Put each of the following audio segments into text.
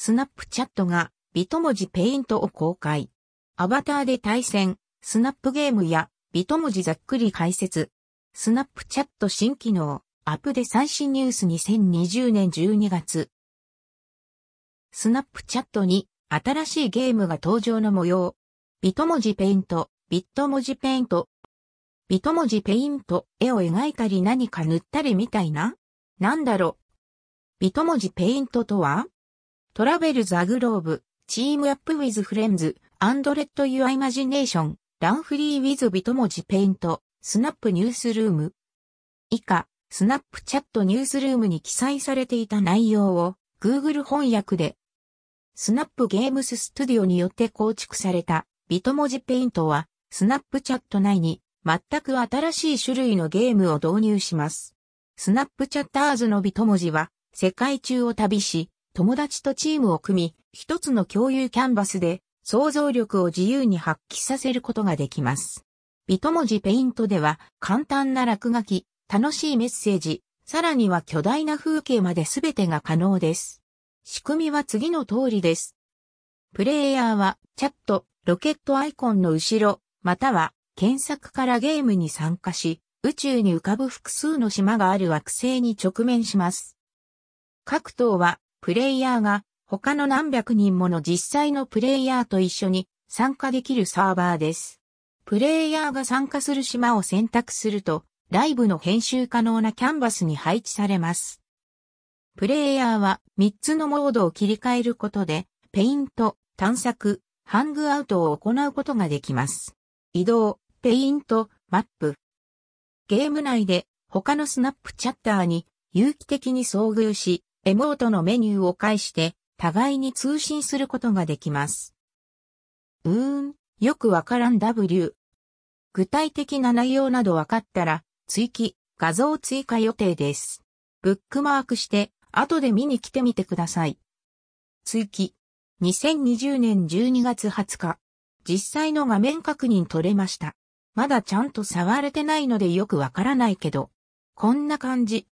Snapchat が Bitmoji Paint を公開。アバターで対戦、 Snap Games や Bitmoji ざっくり解説。 Snapchat 新機能、アップデート最新ニュース2020年12月。 Snapchat に新しいゲームが登場の模様。 Bitmoji Paint、Bitmoji Paint。Bitmoji Paint、絵を描いたり何か塗ったりみたいな？なんだろう？ Bitmoji Paint とは？ Travel the globe, team up with friends, and let your imagination run free with Bitmoji Paint、Snap Newsroom。以下、 Snapchat Newsroom に記載されていた内容を Google 翻訳で Snap Games Studio によって構築された Bitmoji Paint は Snapchat 内に全く新しい種類のゲームを導入します。スナップチャッターズのビト文字は世界中を旅し、友達とチームを組み、一つの共有キャンバスで想像力を自由に発揮させることができます。ビト文字ペイントでは簡単な落書き、楽しいメッセージ、さらには巨大な風景まで全てが可能です。仕組みは次の通りです。プレイヤーはチャット、ロケットアイコンの後ろ、または検索からゲームに参加し、宇宙に浮かぶ複数の島がある惑星に直面します。各島は、プレイヤーが他の何百人もの実際のプレイヤーと一緒に参加できるサーバーです。プレイヤーが参加する島を選択すると、ライブの編集可能なキャンバスに配置されます。プレイヤーは3つのモードを切り替えることで、ペイント、探索、ハングアウトを行うことができます。移動、ペイント、マップ。ゲーム内で他のスナップチャッターに有機的に遭遇し、エモートのメニューを介して互いに通信することができます。うーん、よくわからん W。具体的な内容などわかったら、追記、画像追加予定です。ブックマークして、後で見に来てみてください。追記。2020年12月20日。実際の画面確認取れました。まだちゃんと触れてないのでよくわからないけど、こんな感じ。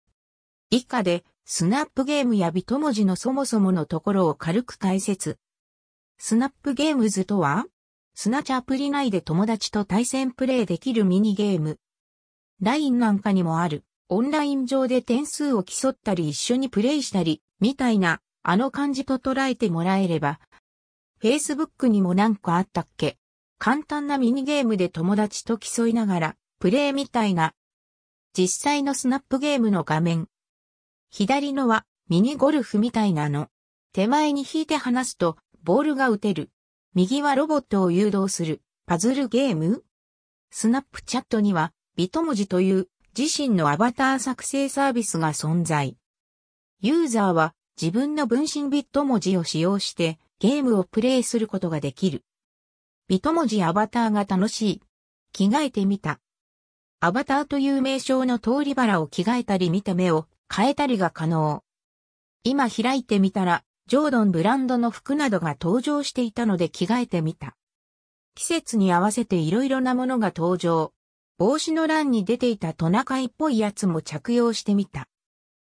以下で、スナップゲームやビト文字のそもそものところを軽く解説。スナップゲームズとはスナチアプリ内で友達と対戦プレイできるミニゲーム。LINE なんかにもある、オンライン上で点数を競ったり一緒にプレイしたり、みたいな、あの感じと捉えてもらえれば。Facebook にもなんかあったっけ？簡単なミニゲームで友達と競いながら、プレイみたいな。実際のスナップゲームの画面。左のはミニゴルフみたいなの。手前に引いて離すと、ボールが打てる。右はロボットを誘導する。パズルゲーム？スナップチャットには、ビト文字という自身のアバター作成サービスが存在。ユーザーは自分の分身ビット文字を使用してゲームをプレイすることができる。ビト文字アバターが楽しい。着替えてみた。アバターという名称の通り腹を着替えたり見た目を変えたりが可能。今開いてみたら、ジョードンブランドの服などが登場していたので着替えてみた。季節に合わせて色々なものが登場。帽子の欄に出ていたトナカイっぽいやつも着用してみた。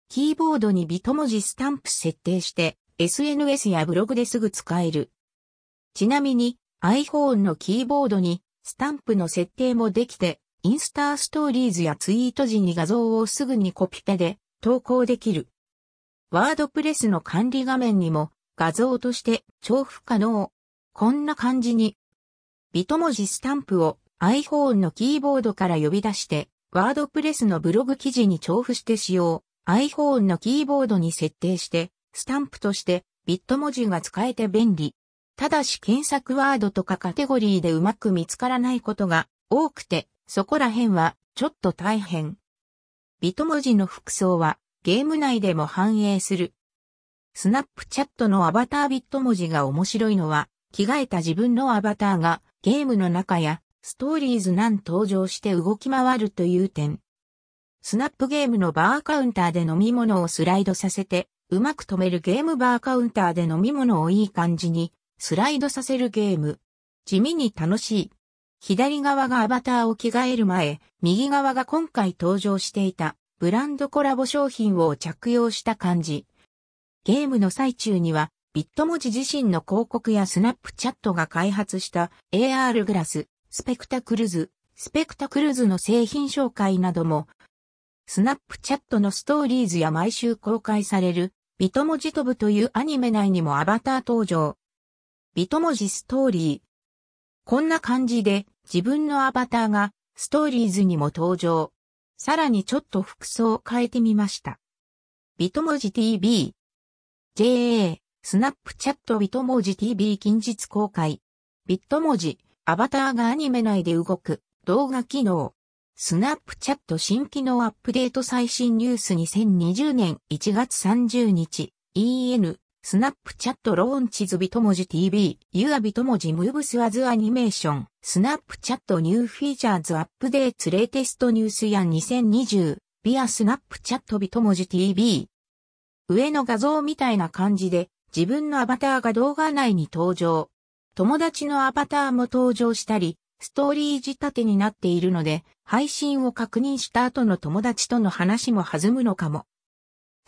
キーボードにビト文字スタンプ設定して SNS やブログですぐ使える。ちなみに iPhone のキーボードにスタンプの設定もできて、インスタストーリーズやツイート時に画像をすぐにコピペで投稿できる。ワードプレスの管理画面にも画像として重複可能。こんな感じに、ビト文字スタンプを iPhone のキーボードから呼び出して、ワードプレスのブログ記事に重複して使用。iPhone のキーボードに設定して、スタンプとしてビット文字が使えて便利。ただし検索ワードとかカテゴリーでうまく見つからないことが多くて、そこら辺はちょっと大変。ビト文字の服装はゲーム内でも反映する。スナップチャットのアバタービット文字が面白いのは、着替えた自分のアバターがゲームの中やストーリーズなん登場して動き回るという点。スナップゲームのバーカウンターで飲み物をスライドさせて、うまく止めるゲームバーカウンターで飲み物をいい感じにスライドさせるゲーム。地味に楽しい。左側がアバターを着替える前、右側が今回登場していたブランドコラボ商品を着用した感じ。ゲームの最中にはビット文字自身の広告やスナップチャットが開発した AR グラス、スペクタクルズ、スペクタクルズの製品紹介なども、スナップチャットのストーリーズや毎週公開されるビト文字飛ぶというアニメ内にもアバター登場。ビト文字ストーリー。こんな感じで自分のアバターがストーリーズにも登場。さらにちょっと服装を変えてみました。ビト文字 TV。JA、スナップチャットビト文字 TV 近日公開。ビット文字、アバターがアニメ内で動く動画機能。スナップチャット新機能アップデート最新ニュース2020年1月30日 EN スナップチャットローンチズビトモジ TV ユアビトモジムーブスワズアニメーションスナップチャットニューフィーチャーズアップデーツレイテストニュースや2020ビアスナップチャットビトモジ TV 上の画像みたいな感じで自分のアバターが動画内に登場友達のアバターも登場したりストーリー仕立てになっているので、配信を確認した後の友達との話も弾むのかも。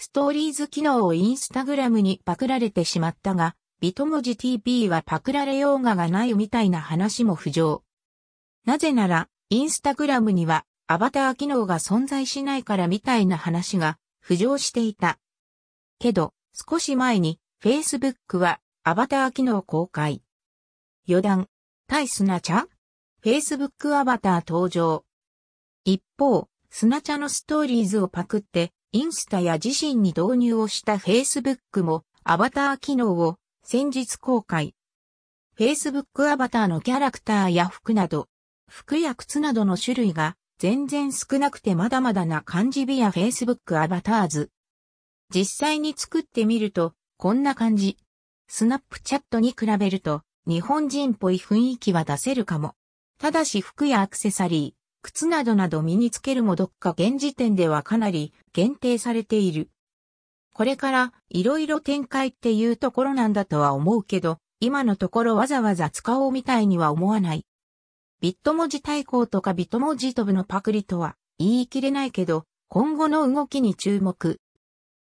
ストーリーズ機能をインスタグラムにパクられてしまったが、ビトモジ TP はパクられようががないみたいな話も浮上。なぜなら、インスタグラムにはアバター機能が存在しないからみたいな話が浮上していた。けど、少し前に Facebook はアバター機能公開。余談、対スナチャ？Facebook アバター登場。一方、スナチャのストーリーズをパクって、インスタや自身に導入をした Facebook もアバター機能を先日公開。Facebook アバターのキャラクターや服など、服や靴などの種類が全然少なくてまだまだな感じビア Facebook アバターズ。実際に作ってみると、こんな感じ。スナップチャットに比べると、日本人っぽい雰囲気は出せるかも。ただし服やアクセサリー、靴などなど身につけるもどっか現時点ではかなり限定されている。これからいろいろ展開っていうところなんだとは思うけど、今のところわざわざ使おうみたいには思わない。ビット文字対抗とかビット文字飛ぶのパクリとは言い切れないけど、今後の動きに注目。